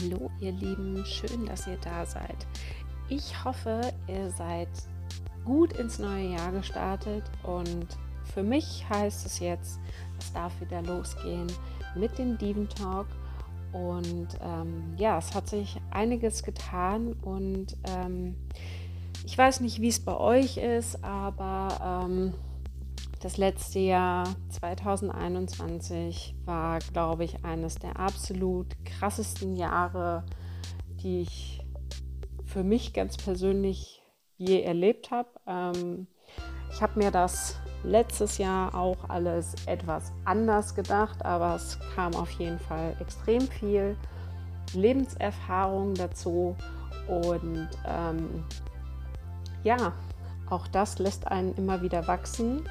Hallo ihr Lieben, schön, dass ihr da seid. Ich hoffe, ihr seid gut ins neue Jahr gestartet. Und für mich heißt es jetzt, es darf wieder losgehen mit dem Diven Talk. Und ähm, ja, es hat sich einiges getan. Und ähm, ich weiß nicht, wie es bei euch ist, aber ähm, das letzte Jahr 2021 war, glaube ich, eines der absolut krassesten Jahre, die ich für mich ganz persönlich je erlebt habe. Ähm, ich habe mir das letztes Jahr auch alles etwas anders gedacht, aber es kam auf jeden Fall extrem viel Lebenserfahrung dazu und ähm, ja, auch das lässt einen immer wieder wachsen.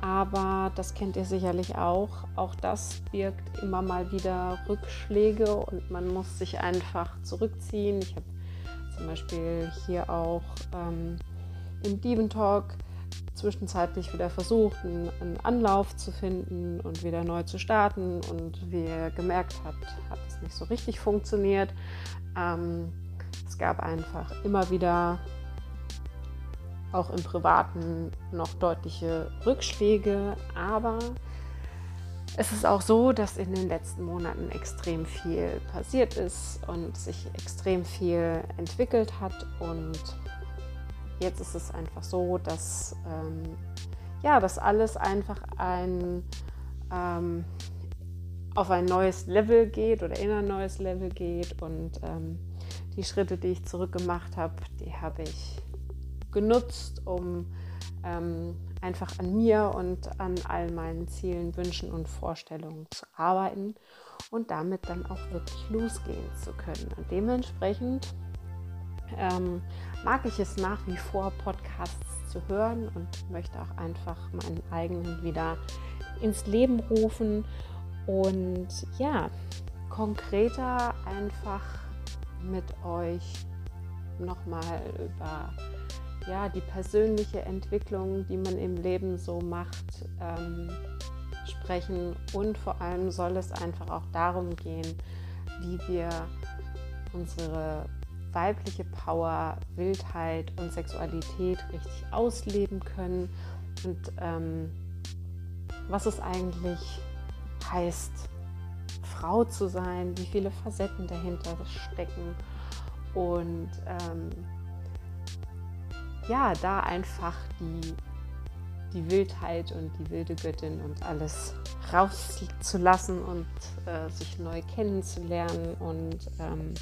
Aber das kennt ihr sicherlich auch. Auch das birgt immer mal wieder Rückschläge und man muss sich einfach zurückziehen. Ich habe zum Beispiel hier auch ähm, im Diven Talk zwischenzeitlich wieder versucht, einen, einen, Anlauf zu finden und wieder neu zu starten. Und wie ihr gemerkt habt, hat es nicht so richtig funktioniert. Ähm, es gab einfach immer wieder auch im Privaten noch deutliche Rückschläge, aber es ist auch so, dass in den letzten Monaten extrem viel passiert ist und sich extrem viel entwickelt hat und jetzt ist es einfach so, dass ähm, ja, das alles einfach ein ähm, auf ein neues Level geht oder in ein neues Level geht und ähm, die Schritte, die ich zurückgemacht habe, die habe ich genutzt, um ähm, einfach an mir und an all meinen Zielen, Wünschen und Vorstellungen zu arbeiten und damit dann auch wirklich losgehen zu können. Und dementsprechend ähm, mag ich es nach wie vor, Podcasts zu hören und möchte auch einfach meinen eigenen wieder ins Leben rufen und ja, konkreter einfach mit euch nochmal über ja, die persönliche Entwicklung, die man im Leben so macht, ähm, sprechen. Und vor allem soll es einfach auch darum gehen, wie wir unsere weibliche Power, Wildheit und Sexualität richtig ausleben können und ähm, was es eigentlich heißt, Frau zu sein, wie viele Facetten dahinter stecken und ähm, ja, da einfach die, die Wildheit und die wilde Göttin und alles rauszulassen und äh, sich neu kennenzulernen und ähm,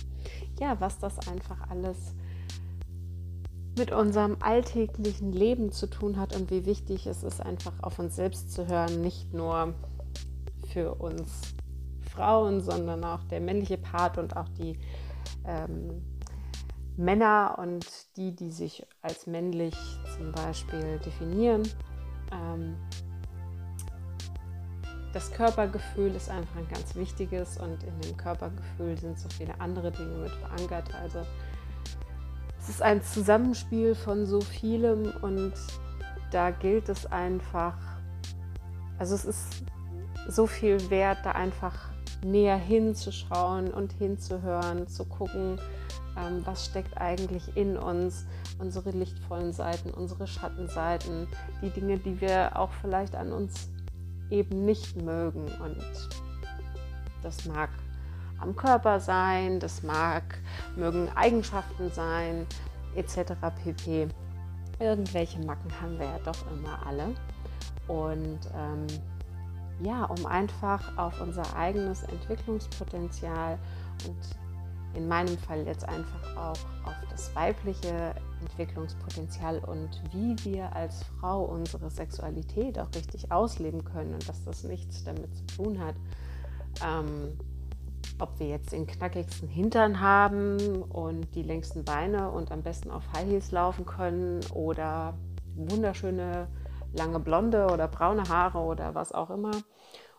ja, was das einfach alles mit unserem alltäglichen Leben zu tun hat und wie wichtig es ist, einfach auf uns selbst zu hören, nicht nur für uns Frauen, sondern auch der männliche Part und auch die ähm, Männer und die, die sich als männlich zum Beispiel definieren. Ähm, das Körpergefühl ist einfach ein ganz wichtiges und in dem Körpergefühl sind so viele andere Dinge mit verankert. Also es ist ein Zusammenspiel von so vielem und da gilt es einfach, also es ist so viel wert, da einfach näher hinzuschauen und hinzuhören, zu gucken, ähm, was steckt eigentlich in uns, unsere lichtvollen Seiten, unsere Schattenseiten, die Dinge, die wir auch vielleicht an uns eben nicht mögen. Und das mag am Körper sein, das mag, mögen Eigenschaften sein, etc. pp. Irgendwelche Macken haben wir ja doch immer alle. Und ähm, ja, um einfach auf unser eigenes Entwicklungspotenzial und in meinem Fall jetzt einfach auch auf das weibliche Entwicklungspotenzial und wie wir als Frau unsere Sexualität auch richtig ausleben können und dass das nichts damit zu tun hat, ähm, ob wir jetzt den knackigsten Hintern haben und die längsten Beine und am besten auf High Heels laufen können oder wunderschöne lange blonde oder braune Haare oder was auch immer.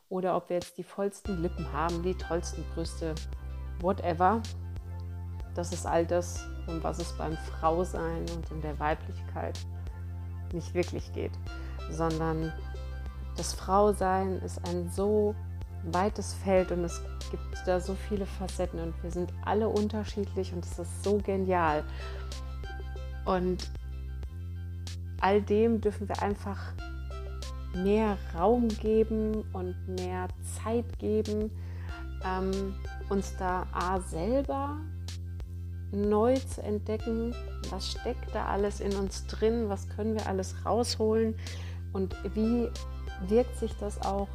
Oder ob wir jetzt die vollsten Lippen haben, die tollsten Brüste, whatever. Das ist all das, um was es beim Frausein und in der Weiblichkeit nicht wirklich geht, sondern das Frausein ist ein so weites Feld und es gibt da so viele Facetten und wir sind alle unterschiedlich und es ist so genial. Und all dem dürfen wir einfach mehr Raum geben und mehr Zeit geben, ähm, uns da A selber neu zu entdecken, was steckt da alles in uns drin, was können wir alles rausholen? Und wie wirkt sich das auch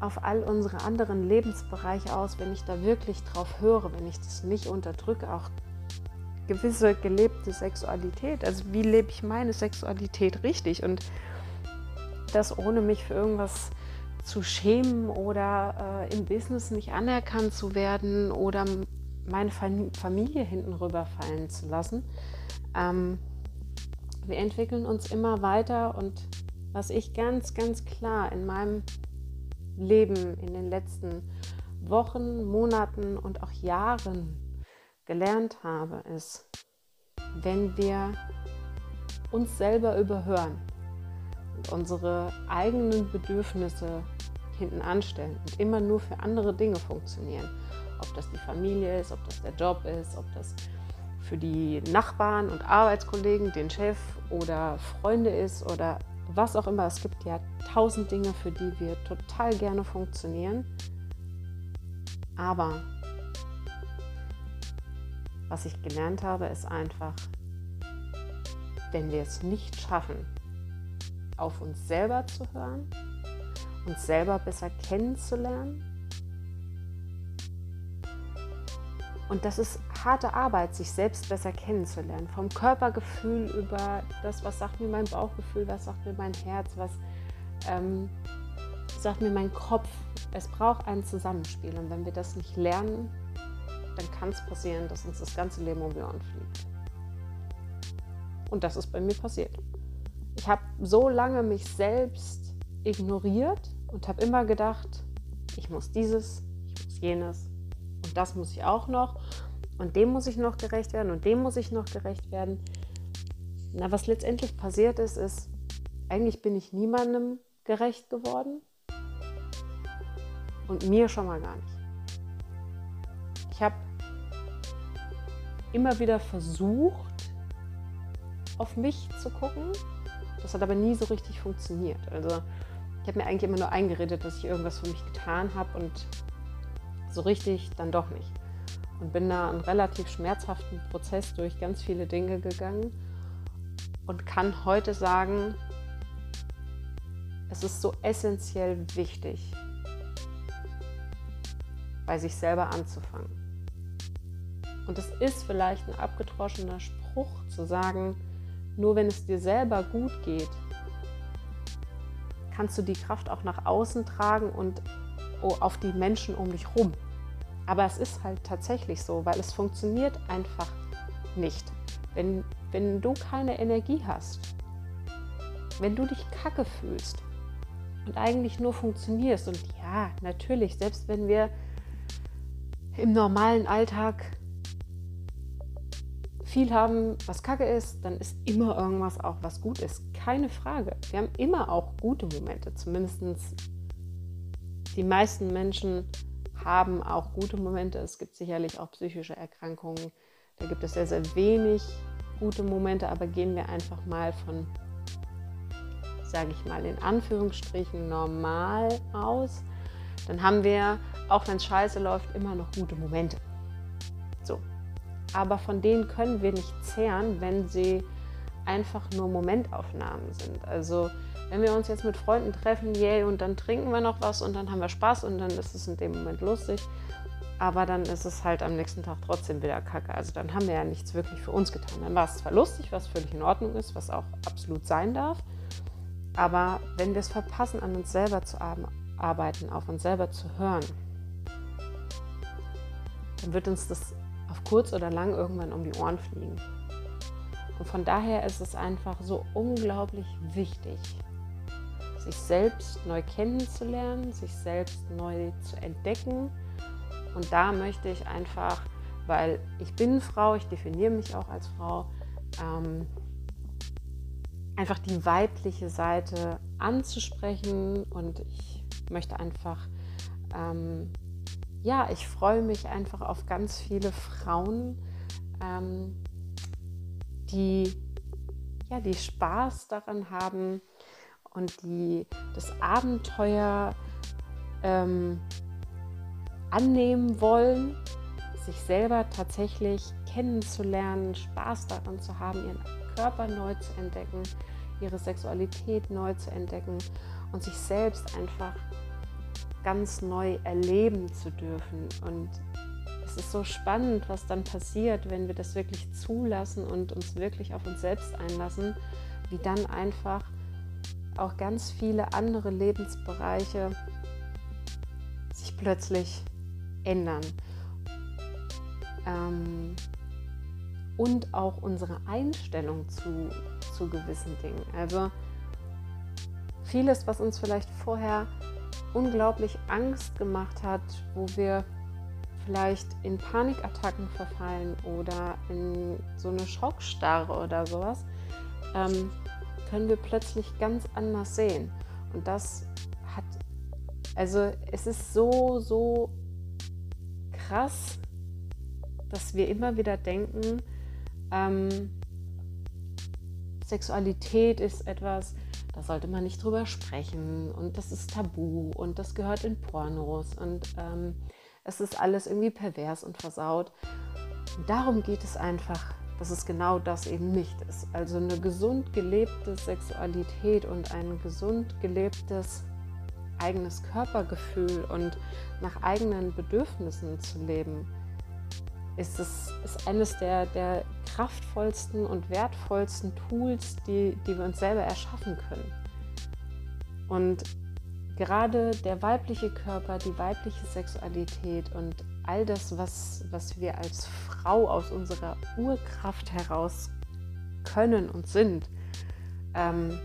auf all unsere anderen Lebensbereiche aus, wenn ich da wirklich drauf höre, wenn ich das nicht unterdrücke, auch gewisse gelebte Sexualität. Also wie lebe ich meine Sexualität richtig? Und das ohne mich für irgendwas zu schämen oder äh, im Business nicht anerkannt zu werden oder meine Familie hinten rüberfallen zu lassen. Ähm, wir entwickeln uns immer weiter und was ich ganz, ganz klar in meinem Leben in den letzten Wochen, Monaten und auch Jahren gelernt habe, ist, wenn wir uns selber überhören und unsere eigenen Bedürfnisse hinten anstellen und immer nur für andere Dinge funktionieren, ob das die Familie ist, ob das der Job ist, ob das für die Nachbarn und Arbeitskollegen, den Chef oder Freunde ist oder was auch immer. Es gibt ja tausend Dinge, für die wir total gerne funktionieren. Aber was ich gelernt habe, ist einfach, wenn wir es nicht schaffen, auf uns selber zu hören, uns selber besser kennenzulernen, Und das ist harte Arbeit, sich selbst besser kennenzulernen. Vom Körpergefühl über das, was sagt mir mein Bauchgefühl, was sagt mir mein Herz, was ähm, sagt mir mein Kopf. Es braucht ein Zusammenspiel. Und wenn wir das nicht lernen, dann kann es passieren, dass uns das ganze Leben um die Ohren fliegt. Und das ist bei mir passiert. Ich habe so lange mich selbst ignoriert und habe immer gedacht, ich muss dieses, ich muss jenes, das muss ich auch noch und dem muss ich noch gerecht werden und dem muss ich noch gerecht werden. Na, was letztendlich passiert ist, ist, eigentlich bin ich niemandem gerecht geworden und mir schon mal gar nicht. Ich habe immer wieder versucht, auf mich zu gucken. Das hat aber nie so richtig funktioniert. Also ich habe mir eigentlich immer nur eingeredet, dass ich irgendwas für mich getan habe und so richtig dann doch nicht. Und bin da einen relativ schmerzhaften Prozess durch ganz viele Dinge gegangen und kann heute sagen, es ist so essentiell wichtig, bei sich selber anzufangen. Und es ist vielleicht ein abgedroschener Spruch zu sagen, nur wenn es dir selber gut geht, kannst du die Kraft auch nach außen tragen und auf die Menschen um dich rum. Aber es ist halt tatsächlich so, weil es funktioniert einfach nicht. Wenn, wenn du keine Energie hast, wenn du dich kacke fühlst und eigentlich nur funktionierst, und ja, natürlich, selbst wenn wir im normalen Alltag viel haben, was kacke ist, dann ist immer irgendwas auch, was gut ist. Keine Frage. Wir haben immer auch gute Momente, zumindest die meisten Menschen haben auch gute Momente. Es gibt sicherlich auch psychische Erkrankungen. Da gibt es sehr, sehr wenig gute Momente, aber gehen wir einfach mal von, sage ich mal, in Anführungsstrichen normal aus. Dann haben wir, auch wenn es scheiße läuft, immer noch gute Momente. So. Aber von denen können wir nicht zehren, wenn sie einfach nur Momentaufnahmen sind. Also wenn wir uns jetzt mit Freunden treffen, yay, und dann trinken wir noch was und dann haben wir Spaß und dann ist es in dem Moment lustig. Aber dann ist es halt am nächsten Tag trotzdem wieder kacke. Also dann haben wir ja nichts wirklich für uns getan. Dann war es zwar lustig, was völlig in Ordnung ist, was auch absolut sein darf. Aber wenn wir es verpassen, an uns selber zu arbeiten, auf uns selber zu hören, dann wird uns das auf kurz oder lang irgendwann um die Ohren fliegen. Und von daher ist es einfach so unglaublich wichtig, sich selbst neu kennenzulernen, sich selbst neu zu entdecken. Und da möchte ich einfach, weil ich bin Frau, ich definiere mich auch als Frau, ähm, einfach die weibliche Seite anzusprechen. Und ich möchte einfach, ähm, ja, ich freue mich einfach auf ganz viele Frauen, ähm, die, ja, die Spaß daran haben und die das Abenteuer ähm, annehmen wollen, sich selber tatsächlich kennenzulernen, Spaß daran zu haben, ihren Körper neu zu entdecken, ihre Sexualität neu zu entdecken und sich selbst einfach ganz neu erleben zu dürfen. Und es ist so spannend, was dann passiert, wenn wir das wirklich zulassen und uns wirklich auf uns selbst einlassen, wie dann einfach auch ganz viele andere Lebensbereiche sich plötzlich ändern. Ähm, und auch unsere Einstellung zu, zu gewissen Dingen. Also vieles, was uns vielleicht vorher unglaublich Angst gemacht hat, wo wir vielleicht in Panikattacken verfallen oder in so eine Schockstarre oder sowas, ähm, können wir plötzlich ganz anders sehen. Und das hat, also es ist so, so krass, dass wir immer wieder denken, ähm, Sexualität ist etwas, da sollte man nicht drüber sprechen und das ist tabu und das gehört in Pornos und ähm, es ist alles irgendwie pervers und versaut. Und darum geht es einfach, dass es genau das eben nicht ist. Also eine gesund gelebte Sexualität und ein gesund gelebtes eigenes Körpergefühl und nach eigenen Bedürfnissen zu leben ist es ist eines der, der kraftvollsten und wertvollsten Tools, die, die wir uns selber erschaffen können. Und gerade der weibliche Körper, die weibliche Sexualität und all das, was, was wir als Frau aus unserer Urkraft heraus können und sind, ähm,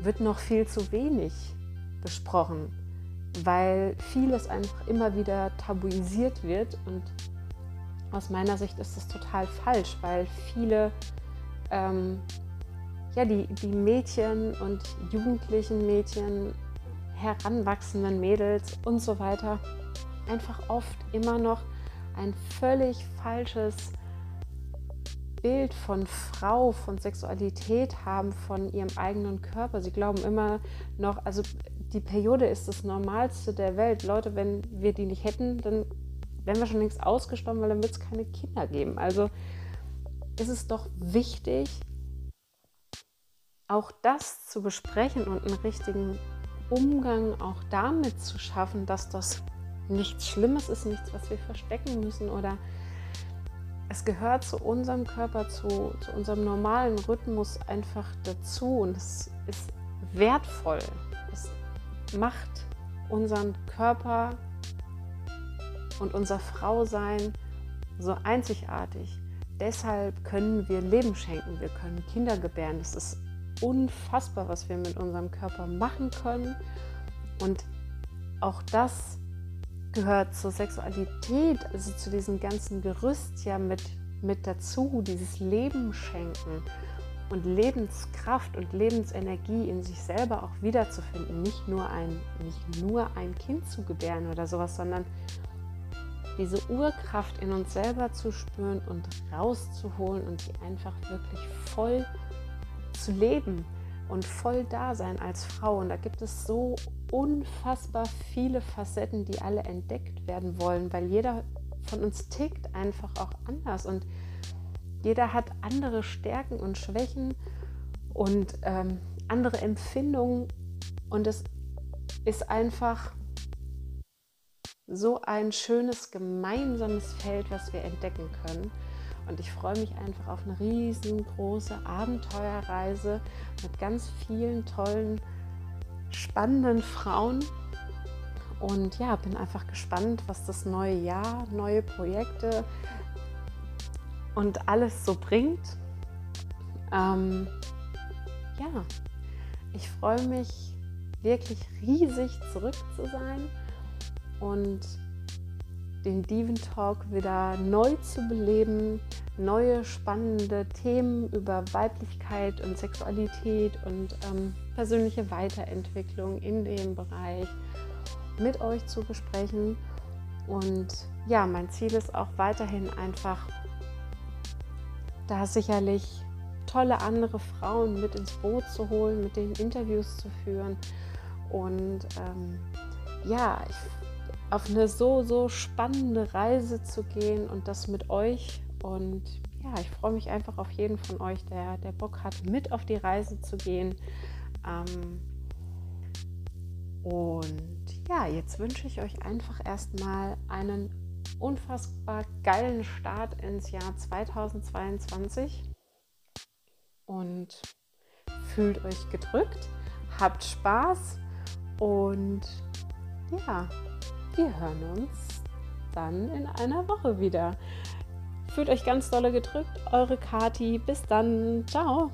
wird noch viel zu wenig besprochen, weil vieles einfach immer wieder tabuisiert wird. Und aus meiner Sicht ist das total falsch, weil viele, ähm, ja, die, die Mädchen und jugendlichen Mädchen, heranwachsenden Mädels und so weiter, einfach oft immer noch ein völlig falsches Bild von Frau, von Sexualität haben, von ihrem eigenen Körper. Sie glauben immer noch, also die Periode ist das Normalste der Welt. Leute, wenn wir die nicht hätten, dann wären wir schon längst ausgestorben, weil dann wird es keine Kinder geben. Also ist es doch wichtig, auch das zu besprechen und einen richtigen Umgang auch damit zu schaffen, dass das nichts Schlimmes ist, nichts, was wir verstecken müssen oder es gehört zu unserem Körper, zu, zu unserem normalen Rhythmus einfach dazu und es ist wertvoll. Es macht unseren Körper und unser Frausein so einzigartig. Deshalb können wir Leben schenken, wir können Kinder gebären. Es ist unfassbar, was wir mit unserem Körper machen können. Und auch das gehört zur Sexualität, also zu diesem ganzen Gerüst ja mit, mit dazu, dieses Leben schenken und Lebenskraft und Lebensenergie in sich selber auch wiederzufinden. Nicht nur ein, nicht nur ein Kind zu gebären oder sowas, sondern diese Urkraft in uns selber zu spüren und rauszuholen und die einfach wirklich voll zu leben und voll da sein als Frau. Und da gibt es so unfassbar viele Facetten, die alle entdeckt werden wollen, weil jeder von uns tickt einfach auch anders und jeder hat andere Stärken und Schwächen und ähm, andere Empfindungen und es ist einfach so ein schönes gemeinsames Feld, was wir entdecken können. Und ich freue mich einfach auf eine riesengroße Abenteuerreise mit ganz vielen tollen, spannenden Frauen. Und ja, bin einfach gespannt, was das neue Jahr, neue Projekte und alles so bringt. Ähm, ja, ich freue mich wirklich riesig zurück zu sein und den Diven Talk wieder neu zu beleben, neue spannende Themen über Weiblichkeit und Sexualität und ähm, persönliche Weiterentwicklung in dem Bereich mit euch zu besprechen. Und ja, mein Ziel ist auch weiterhin einfach, da sicherlich tolle andere Frauen mit ins Boot zu holen, mit denen Interviews zu führen und ähm, ja, ich, auf eine so, so spannende Reise zu gehen und das mit euch. Und ja, ich freue mich einfach auf jeden von euch, der, der Bock hat, mit auf die Reise zu gehen. Ähm, und ja, jetzt wünsche ich euch einfach erstmal einen unfassbar geilen Start ins Jahr 2022 und fühlt euch gedrückt, habt Spaß und ja, wir hören uns dann in einer Woche wieder. Fühlt euch ganz dolle gedrückt, eure Kati. Bis dann. Ciao.